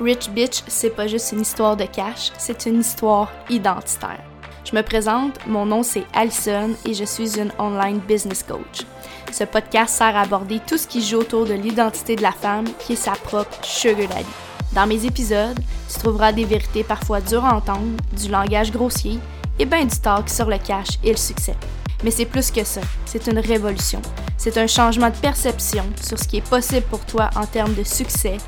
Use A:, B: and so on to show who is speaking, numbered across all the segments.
A: Rich Bitch, c'est pas juste une histoire de cash, c'est une histoire identitaire. Je me présente, mon nom c'est Alison et je suis une online business coach. Ce podcast sert à aborder tout ce qui joue autour de l'identité de la femme qui est sa propre sugar daddy. Dans mes épisodes, tu trouveras des vérités parfois dures à entendre, du langage grossier et bien du talk sur le cash et le succès. Mais c'est plus que ça, c'est une révolution. C'est un changement de perception sur ce qui est possible pour toi en termes de succès,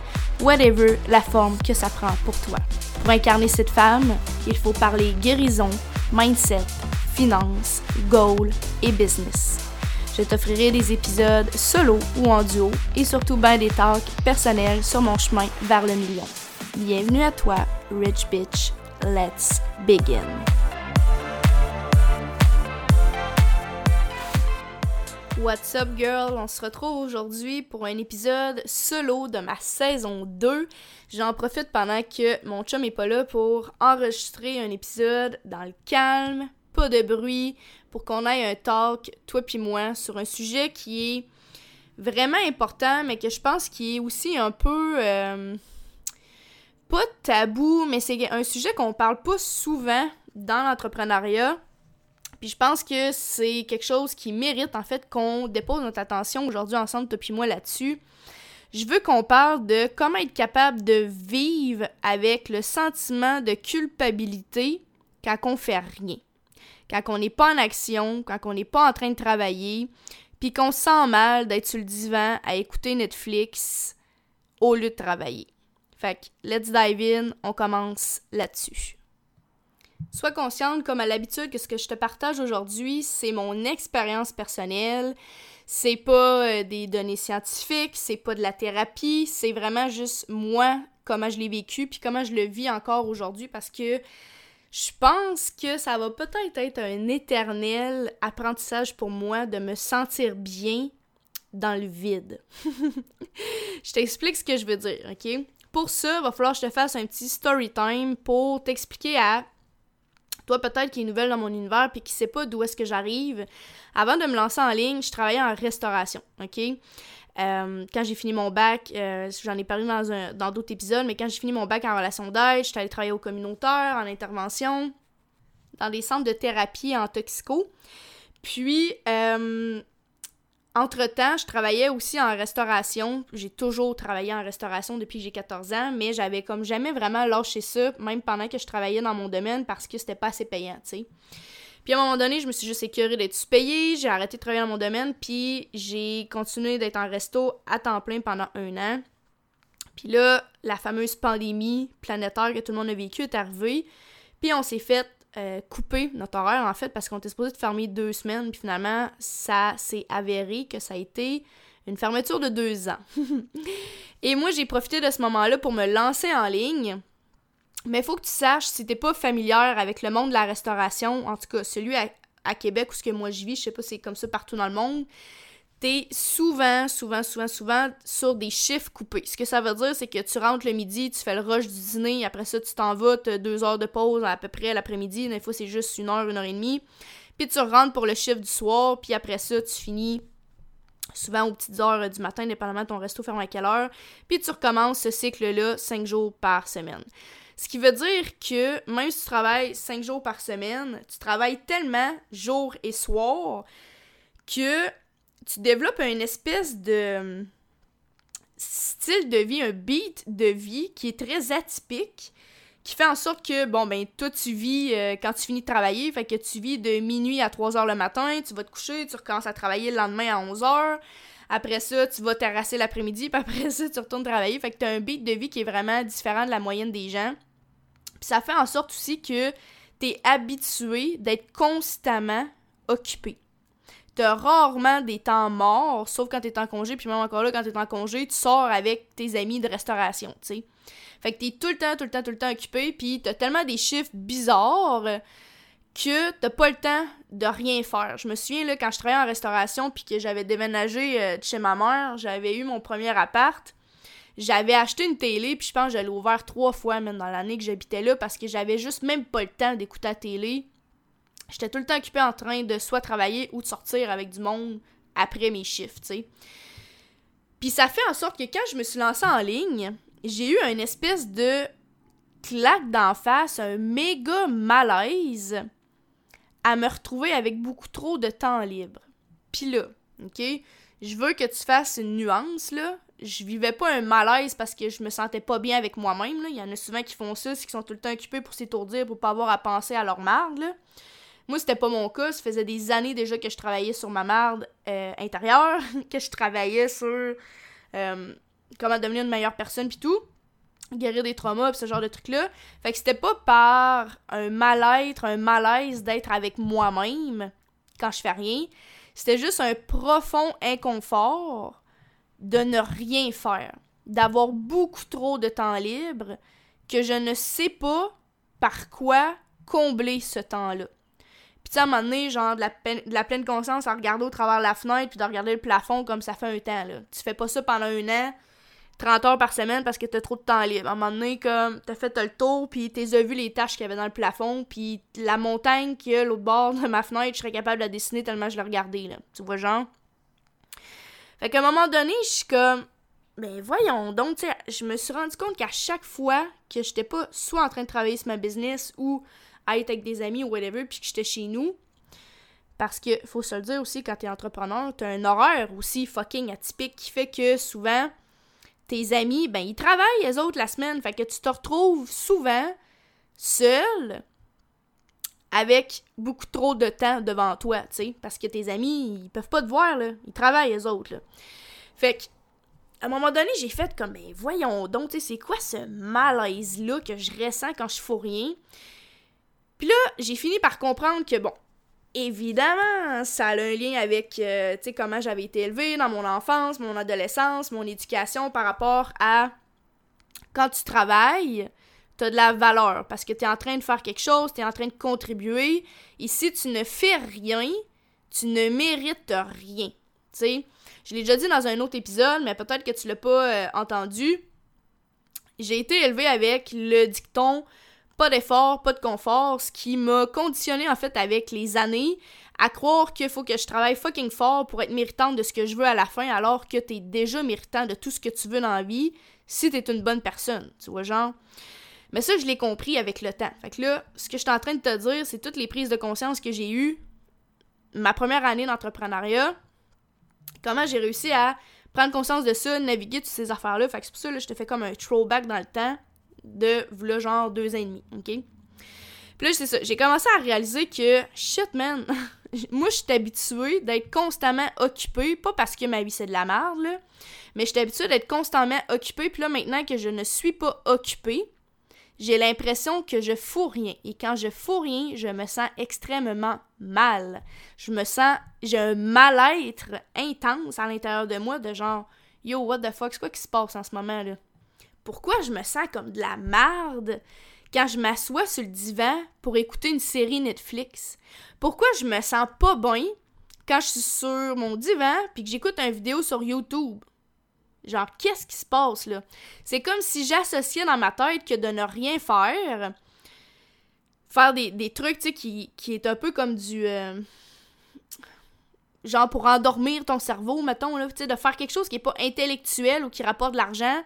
A: whatever la forme que ça prend pour toi. Pour incarner cette femme, il faut parler guérison, mindset, finance, goal et business. Je t'offrirai des épisodes solo ou en duo et surtout bien des talks personnels sur mon chemin vers le million. Bienvenue à toi, Rich Bitch. Let's begin. What's up girl? On se retrouve aujourd'hui pour un épisode solo de ma saison 2. J'en profite pendant que mon chum est pas là pour enregistrer un épisode dans le calme, pas de bruit, pour qu'on ait un talk, toi puis moi, sur un sujet qui est vraiment important, mais que je pense qui est aussi un peu... Euh, pas tabou, mais c'est un sujet qu'on parle pas souvent dans l'entrepreneuriat. Puis je pense que c'est quelque chose qui mérite en fait qu'on dépose notre attention aujourd'hui ensemble, toi puis moi là-dessus. Je veux qu'on parle de comment être capable de vivre avec le sentiment de culpabilité quand on fait rien. Quand on n'est pas en action, quand on n'est pas en train de travailler, puis qu'on sent mal d'être sur le divan à écouter Netflix au lieu de travailler. Fait que, let's dive in, on commence là-dessus. Sois consciente, comme à l'habitude, que ce que je te partage aujourd'hui, c'est mon expérience personnelle. C'est pas euh, des données scientifiques, c'est pas de la thérapie, c'est vraiment juste moi, comment je l'ai vécu, puis comment je le vis encore aujourd'hui, parce que je pense que ça va peut-être être un éternel apprentissage pour moi de me sentir bien dans le vide. je t'explique ce que je veux dire, ok? Pour ça, il va falloir que je te fasse un petit story time pour t'expliquer à toi peut-être qui est nouvelle dans mon univers puis qui sait pas d'où est-ce que j'arrive, avant de me lancer en ligne, je travaillais en restauration, OK? Euh, quand j'ai fini mon bac, euh, j'en ai parlé dans, dans d'autres épisodes, mais quand j'ai fini mon bac en relation d'aide, j'étais allée travailler au communautaire, en intervention, dans des centres de thérapie en toxico. Puis, euh, entre-temps, je travaillais aussi en restauration. J'ai toujours travaillé en restauration depuis que j'ai 14 ans, mais j'avais comme jamais vraiment lâché ça, même pendant que je travaillais dans mon domaine, parce que c'était pas assez payant, tu sais. Puis à un moment donné, je me suis juste écœurée d'être sous-payée, j'ai arrêté de travailler dans mon domaine, puis j'ai continué d'être en resto à temps plein pendant un an. Puis là, la fameuse pandémie planétaire que tout le monde a vécue est arrivée, puis on s'est fait euh, couper notre horaire, en fait, parce qu'on était supposé de fermer deux semaines, puis finalement, ça s'est avéré que ça a été une fermeture de deux ans. Et moi, j'ai profité de ce moment-là pour me lancer en ligne. Mais il faut que tu saches, si t'es pas familière avec le monde de la restauration, en tout cas celui à, Québec où ce que moi je vis, je sais pas c'est comme ça partout dans le monde, souvent, souvent, souvent, souvent sur des chiffres coupés. Ce que ça veut dire, c'est que tu rentres le midi, tu fais le rush du dîner, après ça, tu t'en deux heures de pause à peu près l'après-midi, des fois c'est juste une heure, une heure et demie. Puis tu rentres pour le chiffre du soir, puis après ça, tu finis souvent aux petites heures du matin, dépendamment de ton resto ferme à quelle heure. Puis tu recommences ce cycle-là cinq jours par semaine. Ce qui veut dire que même si tu travailles cinq jours par semaine, tu travailles tellement jour et soir que tu développes une espèce de style de vie, un beat de vie qui est très atypique, qui fait en sorte que, bon, ben, toi, tu vis euh, quand tu finis de travailler, fait que tu vis de minuit à 3 heures le matin, tu vas te coucher, tu recommences à travailler le lendemain à 11 heures. Après ça, tu vas terrasser l'après-midi, puis après ça, tu retournes travailler. Fait que tu as un beat de vie qui est vraiment différent de la moyenne des gens. Puis ça fait en sorte aussi que tu es habitué d'être constamment occupé t'as rarement des temps morts, sauf quand t'es en congé, puis même encore là, quand t'es en congé, tu sors avec tes amis de restauration, tu sais. Fait que t'es tout le temps, tout le temps, tout le temps occupé, puis t'as tellement des chiffres bizarres que t'as pas le temps de rien faire. Je me souviens, là, quand je travaillais en restauration, puis que j'avais déménagé euh, chez ma mère, j'avais eu mon premier appart, j'avais acheté une télé, puis je pense que je ouvert trois fois, même dans l'année que j'habitais là, parce que j'avais juste même pas le temps d'écouter la télé J'étais tout le temps occupée en train de soit travailler ou de sortir avec du monde après mes chiffres, tu sais. Puis ça fait en sorte que quand je me suis lancée en ligne, j'ai eu une espèce de claque d'en face, un méga malaise à me retrouver avec beaucoup trop de temps libre. Pis là, ok, je veux que tu fasses une nuance là. Je vivais pas un malaise parce que je me sentais pas bien avec moi-même. Il y en a souvent qui font ça, c'est qui sont tout le temps occupés pour s'étourdir, pour pas avoir à penser à leur marde. Là. Moi, c'était pas mon cas. Ça faisait des années déjà que je travaillais sur ma marde euh, intérieure, que je travaillais sur euh, comment devenir une meilleure personne, puis tout guérir des traumas, pis ce genre de trucs-là. Fait que c'était pas par un mal-être, un malaise d'être avec moi-même quand je fais rien. C'était juste un profond inconfort de ne rien faire. D'avoir beaucoup trop de temps libre que je ne sais pas par quoi combler ce temps-là. Tu sais, à un moment donné, genre de la, pleine conscience à regarder au travers de la fenêtre puis de regarder le plafond comme ça fait un temps, là. Tu fais pas ça pendant un an 30 heures par semaine parce que t'as trop de temps libre. À un moment donné, comme, t'as fait le tour, puis t'es vu les tâches qu'il y avait dans le plafond, puis la montagne qui est l'autre bord de ma fenêtre, je serais capable de la dessiner tellement je l'ai regardée, là. Tu vois, genre? Fait qu'à un moment donné, je suis comme, ben voyons donc, tu sais, je me suis rendu compte qu'à chaque fois que j'étais pas soit en train de travailler sur ma business ou à être avec des amis ou whatever, puis que j'étais chez nous, parce que, faut se le dire aussi, quand t'es entrepreneur, t'as un horaire aussi fucking atypique qui fait que souvent, tes amis, ben, ils travaillent, les autres, la semaine. Fait que tu te retrouves souvent seul avec beaucoup trop de temps devant toi, tu sais. Parce que tes amis, ils peuvent pas te voir, là. Ils travaillent, les autres, là. Fait que, à un moment donné, j'ai fait comme, ben, voyons donc, tu sais, c'est quoi ce malaise-là que je ressens quand je fous rien? Puis là, j'ai fini par comprendre que, bon, évidemment, ça a un lien avec euh, sais comment j'avais été élevée dans mon enfance, mon adolescence, mon éducation par rapport à quand tu travailles, tu as de la valeur parce que tu es en train de faire quelque chose, tu es en train de contribuer. Et si tu ne fais rien, tu ne mérites rien. sais Je l'ai déjà dit dans un autre épisode, mais peut-être que tu l'as pas euh, entendu. J'ai été élevée avec le dicton pas d'effort, pas de confort, ce qui m'a conditionné en fait avec les années à croire qu'il faut que je travaille fucking fort pour être méritante de ce que je veux à la fin, alors que t'es déjà méritant de tout ce que tu veux dans la vie si t'es une bonne personne, tu vois, genre. Mais ça, je l'ai compris avec le temps. Fait que là, ce que je suis en train de te dire, c'est toutes les prises de conscience que j'ai eues ma première année d'entrepreneuriat, comment j'ai réussi à prendre conscience de ça, naviguer toutes ces affaires-là. Fait que c'est pour ça, là, je te fais comme un throwback dans le temps de v'là genre deux ans et demi, ok? Puis là, c'est ça, j'ai commencé à réaliser que, shit man, moi je suis habituée d'être constamment occupée, pas parce que ma vie c'est de la merde, là, mais je suis habituée d'être constamment occupée, puis là maintenant que je ne suis pas occupée, j'ai l'impression que je fous rien. Et quand je fous rien, je me sens extrêmement mal. Je me sens, j'ai un mal-être intense à l'intérieur de moi, de genre, yo, what the fuck, c'est quoi qui se passe en ce moment là? Pourquoi je me sens comme de la merde quand je m'assois sur le divan pour écouter une série Netflix? Pourquoi je me sens pas bien quand je suis sur mon divan puis que j'écoute une vidéo sur YouTube? Genre, qu'est-ce qui se passe là? C'est comme si j'associais dans ma tête que de ne rien faire, faire des, trucs, tu sais, qui, qui est un peu comme du. Euh, genre pour endormir ton cerveau, mettons, là, tu sais, de faire quelque chose qui est pas intellectuel ou qui rapporte de l'argent,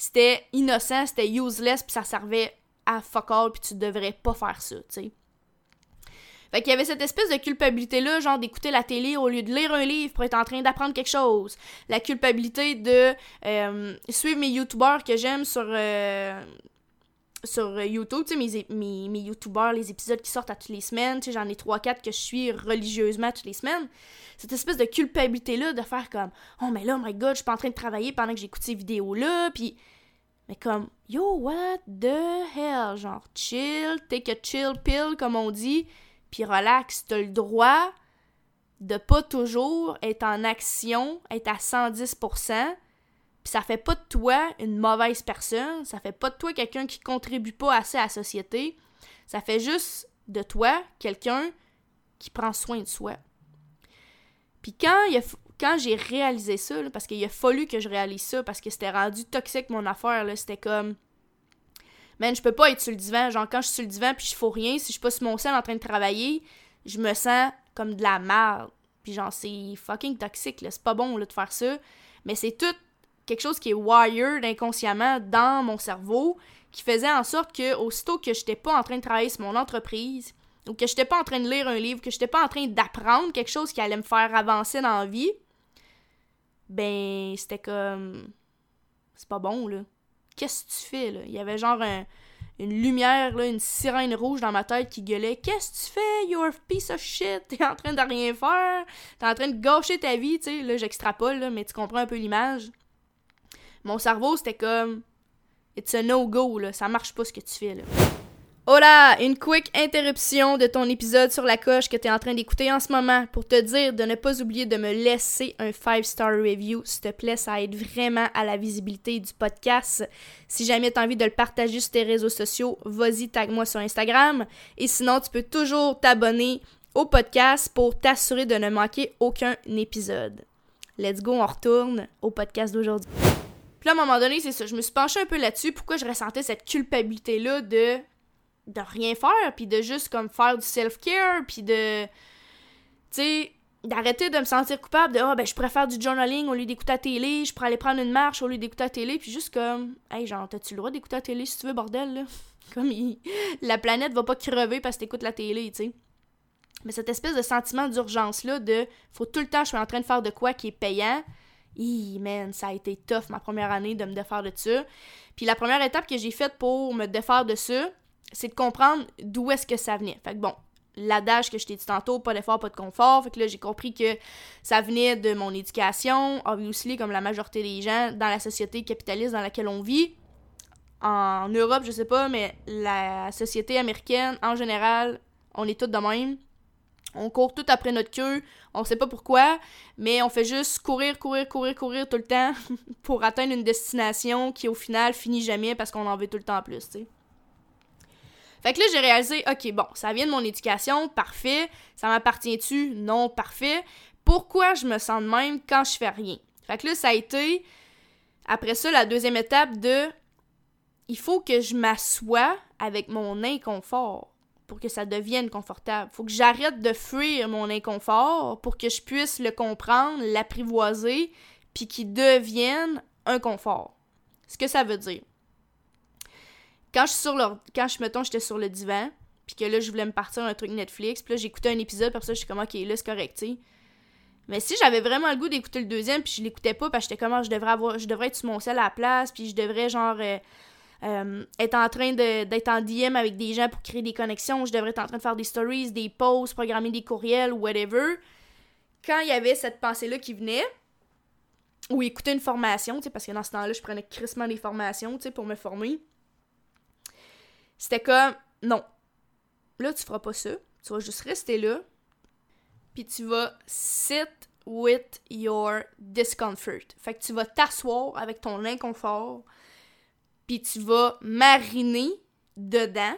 A: c'était innocent, c'était useless, puis ça servait à fuck all, puis tu devrais pas faire ça, tu sais. Fait qu'il y avait cette espèce de culpabilité-là, genre d'écouter la télé au lieu de lire un livre pour être en train d'apprendre quelque chose. La culpabilité de euh, suivre mes youtubeurs que j'aime sur, euh, sur YouTube, tu sais, mes, mes, mes youtubeurs, les épisodes qui sortent à toutes les semaines, tu sais, j'en ai 3-4 que je suis religieusement toutes les semaines. Cette espèce de culpabilité-là de faire comme, oh, mais là, oh my god, je suis pas en train de travailler pendant que j'écoute ces vidéos-là, puis. Mais comme, yo, what the hell? Genre, chill, take a chill pill, comme on dit, puis relax, t'as le droit de pas toujours être en action, être à 110%, ça fait pas de toi une mauvaise personne, ça fait pas de toi quelqu'un qui contribue pas assez à la société, ça fait juste de toi quelqu'un qui prend soin de soi. Puis quand, quand j'ai réalisé ça, parce qu'il a fallu que je réalise ça, parce que c'était rendu toxique mon affaire, c'était comme... Man, je peux pas être sur le divan. Genre, quand je suis sur le divan puis je fais rien, si je suis pas sur mon sein en train de travailler, je me sens comme de la merde. Puis genre, c'est fucking toxique, là. C'est pas bon, là, de faire ça. Mais c'est tout quelque chose qui est wired inconsciemment dans mon cerveau qui faisait en sorte que aussitôt que j'étais pas en train de travailler sur mon entreprise ou que j'étais pas en train de lire un livre, que j'étais pas en train d'apprendre quelque chose qui allait me faire avancer dans la vie, ben c'était comme c'est pas bon là. Qu'est-ce que tu fais là? Il y avait genre une lumière là, une sirène rouge dans ma tête qui gueulait. "Qu'est-ce que tu fais You're a piece of shit, t'es en train de rien faire, t'es en train de gâcher ta vie", tu sais, là j'extrapole là, mais tu comprends un peu l'image. Mon cerveau c'était comme It's a no-go, là. Ça marche pas ce que tu fais, là. Hola! Une quick interruption de ton épisode sur la coche que tu es en train d'écouter en ce moment pour te dire de ne pas oublier de me laisser un 5-star review. S'il te plaît, ça aide vraiment à la visibilité du podcast. Si jamais tu as envie de le partager sur tes réseaux sociaux, vas-y, tag-moi sur Instagram. Et sinon, tu peux toujours t'abonner au podcast pour t'assurer de ne manquer aucun épisode. Let's go, on retourne au podcast d'aujourd'hui. Puis à un moment donné, c'est ça. Je me suis penchée un peu là-dessus. Pourquoi je ressentais cette culpabilité-là de de rien faire, puis de juste comme faire du self-care, puis de. Tu sais, d'arrêter de me sentir coupable de ah ben je préfère du journaling au lieu d'écouter la télé, je pourrais aller prendre une marche au lieu d'écouter la télé, puis juste comme hey genre t'as-tu le droit d'écouter la télé si tu veux bordel là, comme la planète va pas crever parce que t'écoutes la télé, tu sais. Mais cette espèce de sentiment d'urgence là de faut tout le temps je suis en train de faire de quoi qui est payant, Man, ça a été tough ma première année de me défaire de ça. Puis la première étape que j'ai faite pour me défaire de ça, c'est de comprendre d'où est-ce que ça venait. Fait que bon, l'adage que je t'ai dit tantôt, pas d'effort, pas de confort. Fait que là, j'ai compris que ça venait de mon éducation, obviously, comme la majorité des gens, dans la société capitaliste dans laquelle on vit. En Europe, je sais pas, mais la société américaine, en général, on est tous de même. On court tout après notre queue, on sait pas pourquoi, mais on fait juste courir, courir, courir, courir tout le temps pour atteindre une destination qui au final finit jamais parce qu'on en veut tout le temps plus. Fait que là, j'ai réalisé, ok, bon, ça vient de mon éducation, parfait. Ça m'appartient-tu? Non, parfait. Pourquoi je me sens de même quand je fais rien? Fait que là, ça a été, après ça, la deuxième étape de, il faut que je m'assoie avec mon inconfort pour que ça devienne confortable. Faut que j'arrête de fuir mon inconfort pour que je puisse le comprendre, l'apprivoiser, puis qu'il devienne un confort. Ce que ça veut dire. Quand je suis sur le... quand je mettons j'étais sur le divan, puis que là je voulais me partir un truc Netflix, puis là j'écoutais un épisode, puis ça je suis comme OK, là c'est correct, Mais si j'avais vraiment le goût d'écouter le deuxième, puis je l'écoutais pas, parce que j'étais comme ah, je devrais avoir je devrais être sur mon sel à la place, puis je devrais genre euh, euh, être en train d'être en DM avec des gens pour créer des connexions, je devrais être en train de faire des stories, des posts, programmer des courriels, whatever. Quand il y avait cette pensée-là qui venait, ou écouter une formation, parce que dans ce temps-là, je prenais crissement des formations pour me former, c'était comme, non, là, tu feras pas ça, tu vas juste rester là, puis tu vas sit with your discomfort. Fait que tu vas t'asseoir avec ton inconfort, puis tu vas mariner dedans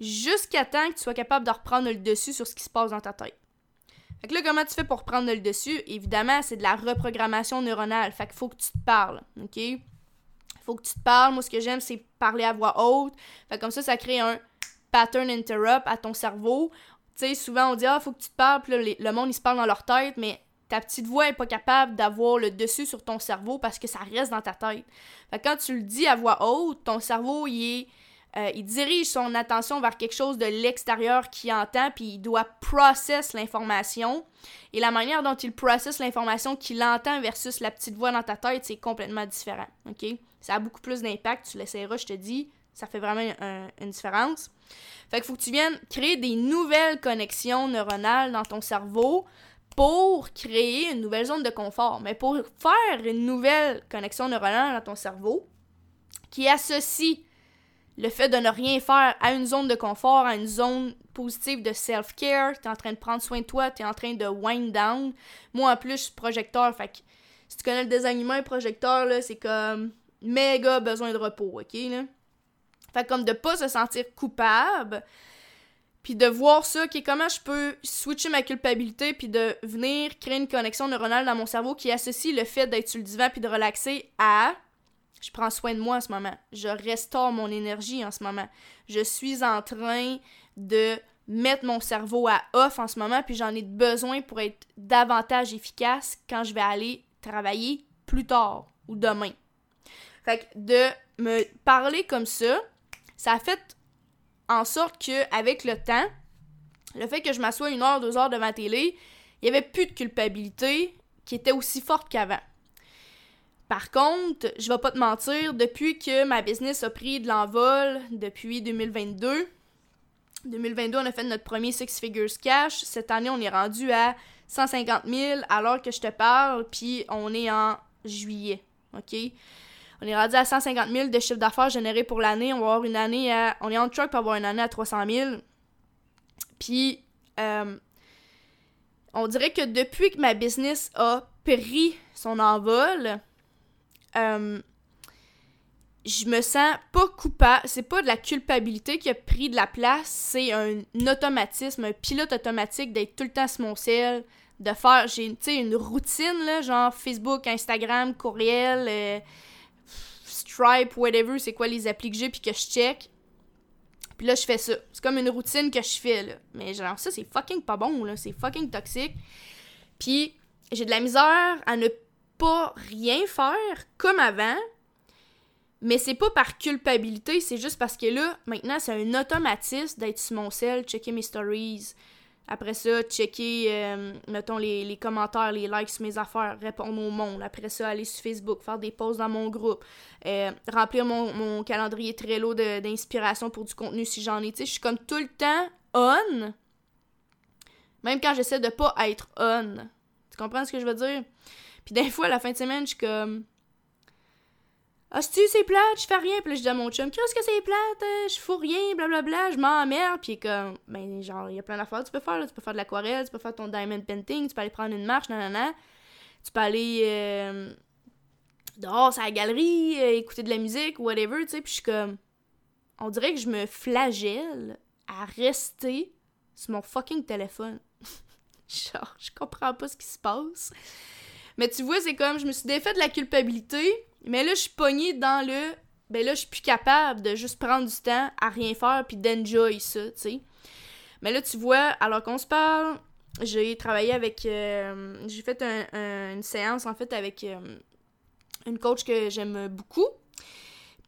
A: jusqu'à temps que tu sois capable de reprendre le dessus sur ce qui se passe dans ta tête. Fait que là, comment tu fais pour reprendre le dessus? Évidemment, c'est de la reprogrammation neuronale. Fait qu'il faut que tu te parles, OK? Faut que tu te parles. Moi, ce que j'aime, c'est parler à voix haute. Fait que comme ça, ça crée un pattern interrupt à ton cerveau. Tu sais, souvent, on dit « Ah, faut que tu te parles. » Puis le monde, il se parle dans leur tête, mais ta petite voix est pas capable d'avoir le dessus sur ton cerveau parce que ça reste dans ta tête. Fait quand tu le dis à voix haute, ton cerveau, il euh, dirige son attention vers quelque chose de l'extérieur qui entend, puis il doit process l'information. Et la manière dont il process l'information qu'il entend versus la petite voix dans ta tête, c'est complètement différent. Ça a beaucoup plus d'impact, tu l'essaieras, je te dis. Ça fait vraiment une différence. Fait qu'il faut que tu viennes créer des nouvelles connexions neuronales dans ton cerveau pour créer une nouvelle zone de confort. Mais pour faire une nouvelle connexion neuronale dans ton cerveau qui associe le fait de ne rien faire à une zone de confort, à une zone positive de self-care, t'es en train de prendre soin de toi, t'es en train de wind down. Moi, en plus, je suis projecteur, fait que si tu connais le design humain, projecteur, là, c'est comme méga besoin de repos, ok, là? Fait comme de pas se sentir coupable, puis de voir ça, qui comment je peux switcher ma culpabilité, puis de venir créer une connexion neuronale dans mon cerveau qui associe le fait d'être sur le divan puis de relaxer à je prends soin de moi en ce moment, je restaure mon énergie en ce moment, je suis en train de mettre mon cerveau à off en ce moment, puis j'en ai besoin pour être davantage efficace quand je vais aller travailler plus tard ou demain. Fait que de me parler comme ça, ça a fait en sorte que avec le temps, le fait que je m'assois une heure, deux heures devant la télé, il n'y avait plus de culpabilité qui était aussi forte qu'avant. Par contre, je vais pas te mentir, depuis que ma business a pris de l'envol depuis 2022, 2022, on a fait notre premier Six Figures Cash. Cette année, on est rendu à 150 000 alors que je te parle, puis on est en juillet. OK? On est rendu à 150 000 de chiffre d'affaires généré pour l'année. On va avoir une année à. On est en truck pour avoir une année à 300 000. Puis, euh, on dirait que depuis que ma business a pris son envol, euh, je me sens pas coupable. C'est pas de la culpabilité qui a pris de la place, c'est un automatisme, un pilote automatique d'être tout le temps sur mon ciel, de faire, j'ai une routine, là, genre Facebook, Instagram, courriel, euh, Whatever, c'est quoi les applis que j'ai puis que je check. Puis là, je fais ça. C'est comme une routine que je fais, là. Mais genre, ça, c'est fucking pas bon, là. C'est fucking toxique. Puis, j'ai de la misère à ne pas rien faire comme avant. Mais c'est pas par culpabilité, c'est juste parce que là, maintenant, c'est un automatisme d'être sur mon cell, checker mes stories, après ça, checker, euh, mettons, les, commentaires, les likes sur mes affaires, répondre au monde. Après ça, aller sur Facebook, faire des posts dans mon groupe, euh, remplir mon, mon calendrier Trello d'inspiration pour du contenu si j'en ai. Tu sais, je suis comme tout le temps on, même quand j'essaie de pas être on. Tu comprends ce que je veux dire? Puis des fois, à la fin de semaine, je suis comme ah, tu c'est plate, je fais rien. Puis là, je dis à mon chum, qu'est-ce que c'est plate, euh, je fous rien, blablabla, je m'emmerde. Puis comme, ben, genre, il y a plein d'affaires que tu peux faire. Tu peux faire de l'aquarelle, tu peux faire ton diamond painting, tu peux aller prendre une marche, nanana. Tu peux aller euh, dehors à la galerie, euh, écouter de la musique, whatever, tu sais. Puis je suis comme, on dirait que je me flagelle à rester sur mon fucking téléphone. genre, je comprends pas ce qui se passe. Mais tu vois, c'est comme, je me suis défait de la culpabilité mais là, je suis pognée dans le. Ben là, je suis plus capable de juste prendre du temps à rien faire puis d'enjoy ça, tu sais. Mais là, tu vois, alors qu'on se parle, j'ai travaillé avec. Euh, j'ai fait une séance, en fait, avec euh, une coach que j'aime beaucoup.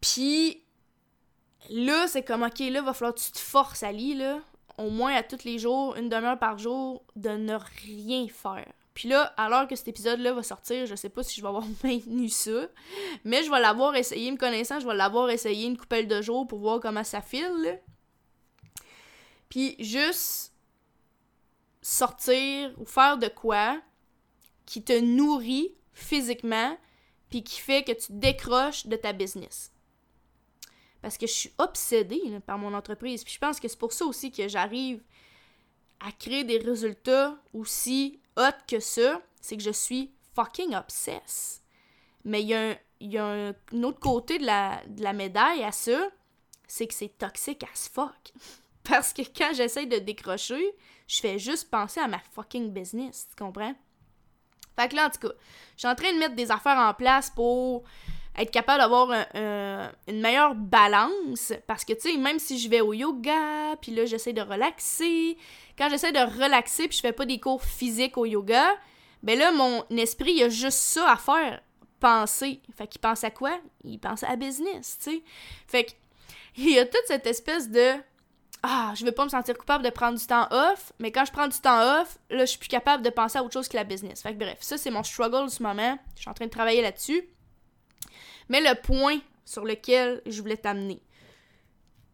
A: Puis là, c'est comme, ok, là, va falloir que tu te forces à lire, là, au moins à tous les jours, une demi-heure par jour, de ne rien faire. Puis là, alors que cet épisode-là va sortir, je sais pas si je vais avoir maintenu ça, mais je vais l'avoir essayé, me connaissant, je vais l'avoir essayé une couple de jours pour voir comment ça file. Puis juste sortir ou faire de quoi qui te nourrit physiquement puis qui fait que tu décroches de ta business. Parce que je suis obsédée par mon entreprise. Puis je pense que c'est pour ça aussi que j'arrive à créer des résultats aussi hot que ça, c'est que je suis fucking obsesse. Mais il y a, un, autre côté de la, médaille à ça, c'est que c'est toxique as fuck. Parce que quand j'essaye de décrocher, je fais juste penser à ma fucking business, tu comprends? Fait que là, en tout cas, je suis en train de mettre des affaires en place pour être capable d'avoir une meilleure balance. Parce que, tu sais, même si je vais au yoga, puis là, j'essaie de relaxer, quand j'essaie de relaxer puis je fais pas des cours physiques au yoga, ben là, mon esprit, il a juste ça à faire, penser. Fait qu'il pense à quoi? Il pense à business, tu sais. Fait que, il y a toute cette espèce de ah, je veux pas me sentir coupable de prendre du temps off, mais quand je prends du temps off, là, je suis plus capable de penser à autre chose que la business. Fait que bref, ça, c'est mon struggle du moment. Je suis en train de travailler là-dessus. Mais le point sur lequel je voulais t'amener,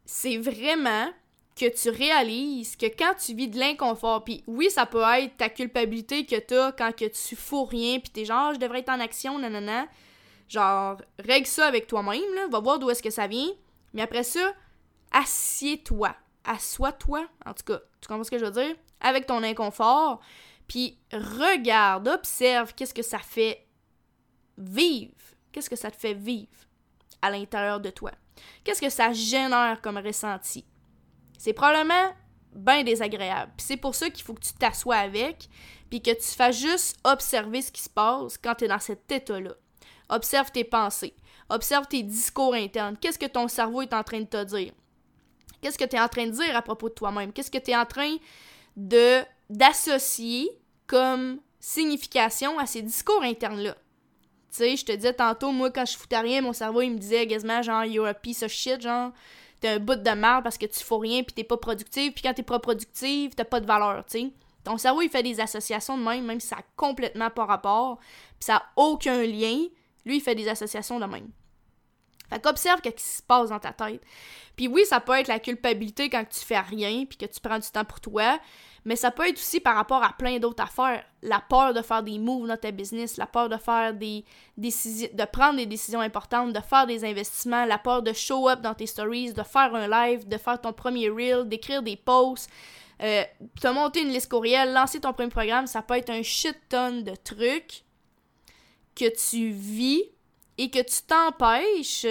A: c'est vraiment que tu réalises que quand tu vis de l'inconfort, puis oui, ça peut être ta culpabilité que t'as quand que tu fous rien, puis t'es genre, je devrais être en action, nanana. Genre, règle ça avec toi-même, là, va voir d'où est-ce que ça vient. Mais après ça, assieds-toi. Assois-toi, en tout cas, tu comprends ce que je veux dire? Avec ton inconfort, puis regarde, observe qu'est-ce que ça fait vivre. Qu'est-ce que ça te fait vivre à l'intérieur de toi? Qu'est-ce que ça génère comme ressenti? C'est probablement bien désagréable. Puis c'est pour ça qu'il faut que tu t'assoies avec, puis que tu fasses juste observer ce qui se passe quand tu es dans cet état-là. Observe tes pensées, observe tes discours internes. Qu'est-ce que ton cerveau est en train de te dire? Qu'est-ce que tu es en train de dire à propos de toi-même? Qu'est-ce que tu es en train de d'associer comme signification à ces discours internes-là? Tu sais, je te disais tantôt, moi, quand je foutais rien, mon cerveau, il me disait quasiment, genre, you're a piece of shit, genre, t'es un bout de merde parce que tu fous rien puis t'es pas productive, puis quand t'es pas productive, t'as pas de valeur. Ton cerveau, il fait des associations de même, même si ça a complètement pas rapport, puis ça a aucun lien, lui, il fait des associations de même. Fait qu'observe ce qui se passe dans ta tête. Puis oui, ça peut être la culpabilité quand tu fais rien puis que tu prends du temps pour toi, mais ça peut être aussi par rapport à plein d'autres affaires. La peur de faire des moves dans ta business, la peur de faire des décisions, de prendre des décisions importantes, de faire des investissements, la peur de show up dans tes stories, de faire un live, de faire ton premier reel, d'écrire des posts, euh, te monter une liste courriel, lancer ton premier programme, ça peut être un shit ton de trucs que tu vis et que tu t'empêches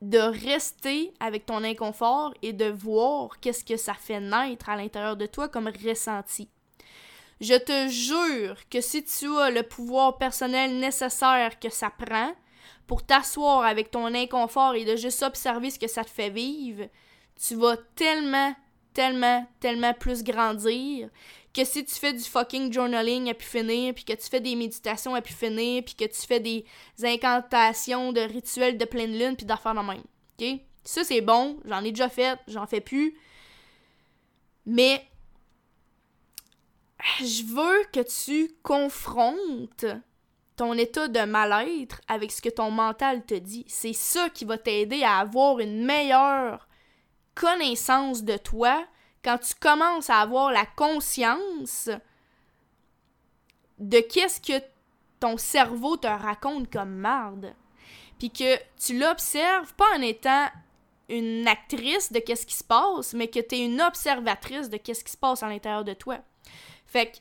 A: de rester avec ton inconfort et de voir qu'est-ce que ça fait naître à l'intérieur de toi comme ressenti. Je te jure que si tu as le pouvoir personnel nécessaire que ça prend pour t'asseoir avec ton inconfort et de juste observer ce que ça te fait vivre, tu vas tellement, tellement, tellement plus grandir que si tu fais du fucking journaling à pu finir, puis que tu fais des méditations à pu finir, puis que tu fais des incantations de rituels de pleine lune, puis d'affaires de même. OK? Ça, c'est bon, j'en ai déjà fait, j'en fais plus. Mais je veux que tu confrontes ton état de mal-être avec ce que ton mental te dit. C'est ça qui va t'aider à avoir une meilleure connaissance de toi, quand tu commences à avoir la conscience de qu'est-ce que ton cerveau te raconte comme marde, puis que tu l'observes pas en étant une actrice de qu'est-ce qui se passe, mais que tu es une observatrice de qu'est-ce qui se passe à l'intérieur de toi. Fait que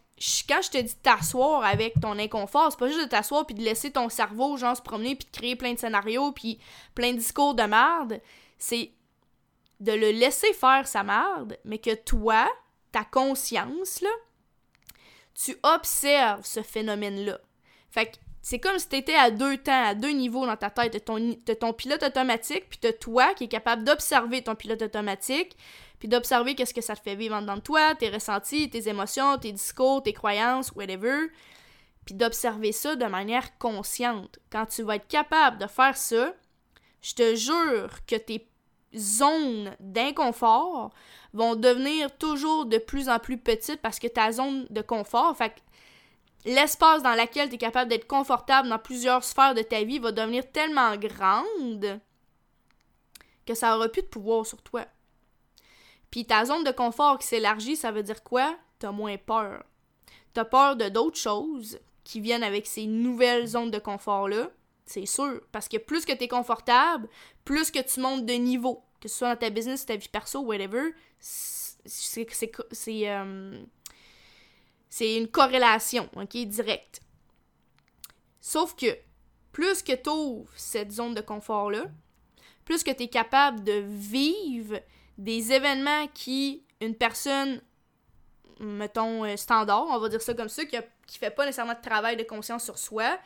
A: quand je te dis t'asseoir avec ton inconfort, c'est pas juste de t'asseoir puis de laisser ton cerveau genre se promener puis de créer plein de scénarios puis plein de discours de merde, c'est de le laisser faire sa merde, mais que toi, ta conscience, là, tu observes ce phénomène-là. Fait que c'est comme si t'étais à deux temps, à deux niveaux dans ta tête. T'as ton, ton pilote automatique, puis t'as toi qui est capable d'observer ton pilote automatique, puis d'observer qu'est-ce que ça te fait vivre en de toi, tes ressentis, tes émotions, tes discours, tes croyances, whatever. Puis d'observer ça de manière consciente. Quand tu vas être capable de faire ça, je te jure que tes zones d'inconfort vont devenir toujours de plus en plus petites parce que ta zone de confort, fait l'espace dans lequel tu es capable d'être confortable dans plusieurs sphères de ta vie va devenir tellement grande que ça aura plus de pouvoir sur toi. Puis ta zone de confort qui s'élargit, ça veut dire quoi? T'as moins peur. T'as peur de d'autres choses qui viennent avec ces nouvelles zones de confort-là. C'est sûr. Parce que plus que tu es confortable, plus que tu montes de niveau, que ce soit dans ta business, ta vie perso, whatever, c'est euh, une corrélation, ok, directe. Sauf que plus que tu ouvres cette zone de confort-là, plus que tu es capable de vivre des événements qui, une personne, mettons, euh, standard, on va dire ça comme ça, qui, qui fait pas nécessairement de travail de conscience sur soi,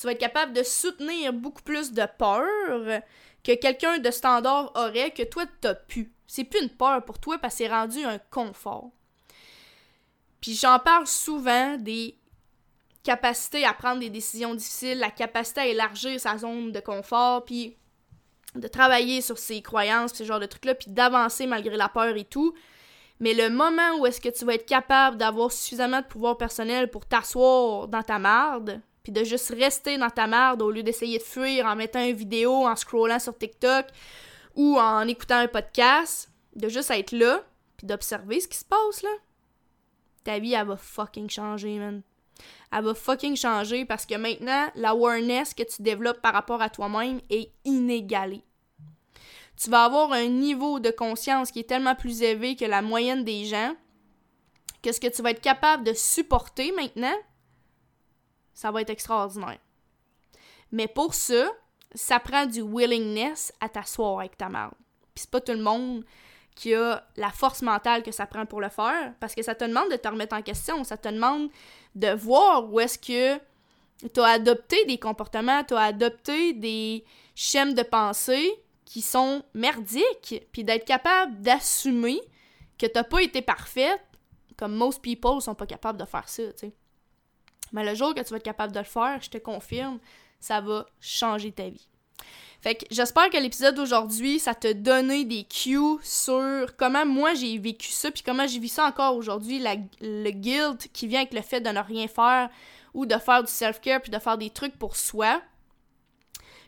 A: tu vas être capable de soutenir beaucoup plus de peur que quelqu'un de standard aurait que toi t'as pu. C'est plus une peur pour toi parce que c'est rendu un confort. Puis j'en parle souvent des capacités à prendre des décisions difficiles, la capacité à élargir sa zone de confort, puis de travailler sur ses croyances, ce genre de trucs-là, puis d'avancer malgré la peur et tout. Mais le moment où est-ce que tu vas être capable d'avoir suffisamment de pouvoir personnel pour t'asseoir dans ta marde, puis de juste rester dans ta merde au lieu d'essayer de fuir en mettant une vidéo, en scrollant sur TikTok ou en écoutant un podcast, de juste être là, puis d'observer ce qui se passe là. Ta vie, elle va fucking changer, man. Elle va fucking changer parce que maintenant, l'awareness que tu développes par rapport à toi-même est inégalée. Tu vas avoir un niveau de conscience qui est tellement plus élevé que la moyenne des gens que ce que tu vas être capable de supporter maintenant, ça va être extraordinaire. Mais pour ça, ça prend du willingness à t'asseoir avec ta merde. Puis c'est pas tout le monde qui a la force mentale que ça prend pour le faire, parce que ça te demande de te remettre en question, ça te demande de voir où est-ce que tu adopté des comportements, tu adopté des schèmes de pensée qui sont merdiques, puis d'être capable d'assumer que t'as pas été parfaite, comme most people sont pas capables de faire ça, tu sais. Mais le jour que tu vas être capable de le faire, je te confirme, ça va changer ta vie. Fait que j'espère que l'épisode d'aujourd'hui, ça t'a donné des cues sur comment moi j'ai vécu ça, puis comment j'ai vu ça encore aujourd'hui, le guilt qui vient avec le fait de ne rien faire ou de faire du self-care, puis de faire des trucs pour soi.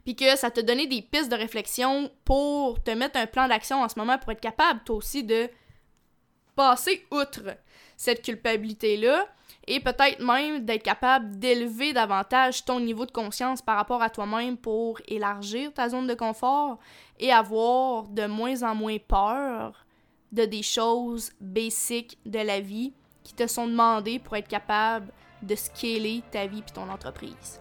A: Puis que ça t'a donné des pistes de réflexion pour te mettre un plan d'action en ce moment pour être capable, toi aussi, de passer outre cette culpabilité-là et peut-être même d'être capable d'élever davantage ton niveau de conscience par rapport à toi-même pour élargir ta zone de confort et avoir de moins en moins peur de des choses basiques de la vie qui te sont demandées pour être capable de scaler ta vie et ton entreprise.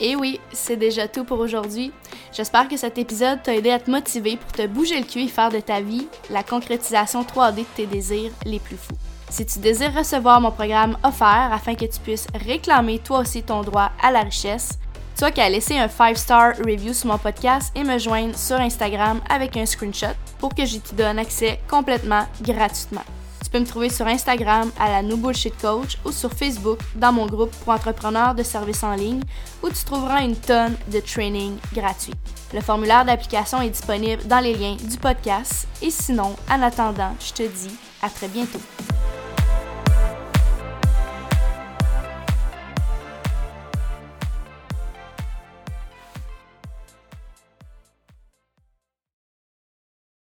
A: Et oui, c'est déjà tout pour aujourd'hui. J'espère que cet épisode t'a aidé à te motiver pour te bouger le cul et faire de ta vie la concrétisation 3D de tes désirs les plus fous. Si tu désires recevoir mon programme offert afin que tu puisses réclamer toi aussi ton droit à la richesse, tu as qu'à laisser un 5-star review sur mon podcast et me joindre sur Instagram avec un screenshot pour que je te donne accès complètement gratuitement. Tu peux me trouver sur Instagram à la No Bullshit Coach ou sur Facebook dans mon groupe pour entrepreneurs de services en ligne où tu trouveras une tonne de training gratuit. Le formulaire d'application est disponible dans les liens du podcast et sinon, en attendant, je te dis à très bientôt.